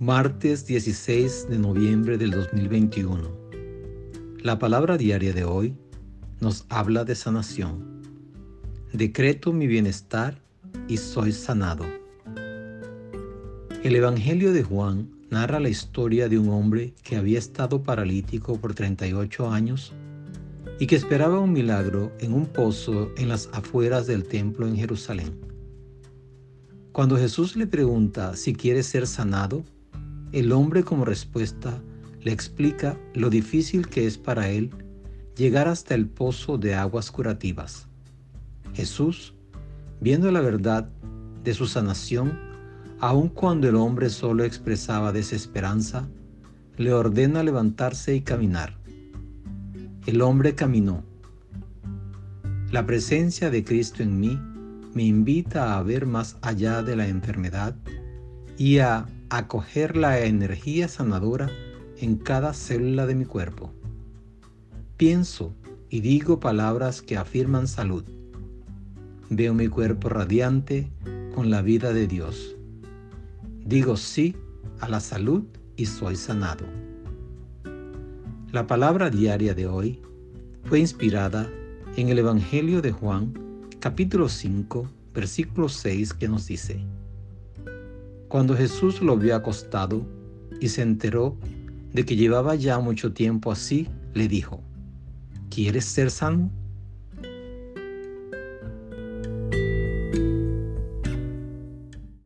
Martes 16 de noviembre del 2021. La palabra diaria de hoy nos habla de sanación. Decreto mi bienestar y soy sanado. El Evangelio de Juan narra la historia de un hombre que había estado paralítico por 38 años y que esperaba un milagro en un pozo en las afueras del templo en Jerusalén. Cuando Jesús le pregunta si quiere ser sanado, el hombre como respuesta le explica lo difícil que es para él llegar hasta el pozo de aguas curativas. Jesús, viendo la verdad de su sanación, aun cuando el hombre solo expresaba desesperanza, le ordena levantarse y caminar. El hombre caminó. La presencia de Cristo en mí me invita a ver más allá de la enfermedad y a acoger la energía sanadora en cada célula de mi cuerpo. Pienso y digo palabras que afirman salud. Veo mi cuerpo radiante con la vida de Dios. Digo sí a la salud y soy sanado. La palabra diaria de hoy fue inspirada en el Evangelio de Juan, capítulo 5, versículo 6, que nos dice, cuando Jesús lo vio acostado y se enteró de que llevaba ya mucho tiempo así, le dijo, ¿quieres ser sano?